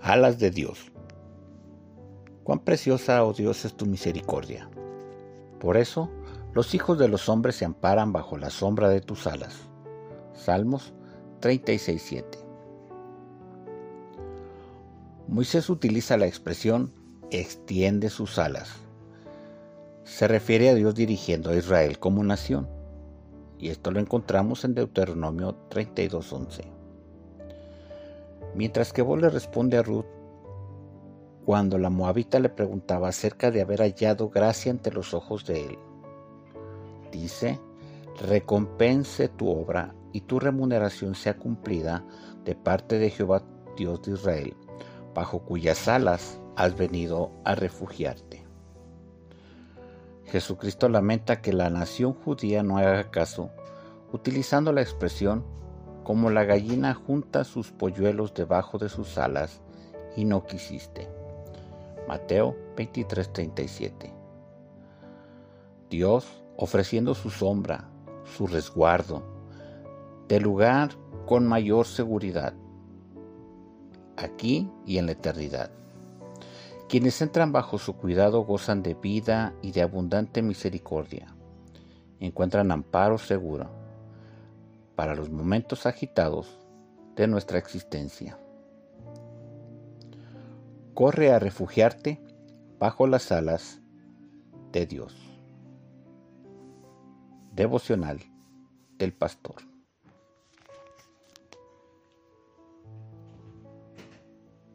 Alas de Dios. Cuán preciosa, oh Dios, es tu misericordia. Por eso, los hijos de los hombres se amparan bajo la sombra de tus alas. Salmos 36.7. Moisés utiliza la expresión extiende sus alas. Se refiere a Dios dirigiendo a Israel como nación. Y esto lo encontramos en Deuteronomio 32.11. Mientras que vos le responde a Ruth cuando la moabita le preguntaba acerca de haber hallado gracia ante los ojos de él. Dice, recompense tu obra y tu remuneración sea cumplida de parte de Jehová Dios de Israel, bajo cuyas alas has venido a refugiarte. Jesucristo lamenta que la nación judía no haga caso, utilizando la expresión como la gallina junta sus polluelos debajo de sus alas y no quisiste. Mateo 23:37. Dios ofreciendo su sombra, su resguardo, de lugar con mayor seguridad, aquí y en la eternidad. Quienes entran bajo su cuidado gozan de vida y de abundante misericordia. Encuentran amparo seguro para los momentos agitados de nuestra existencia corre a refugiarte bajo las alas de Dios. Devocional del Pastor.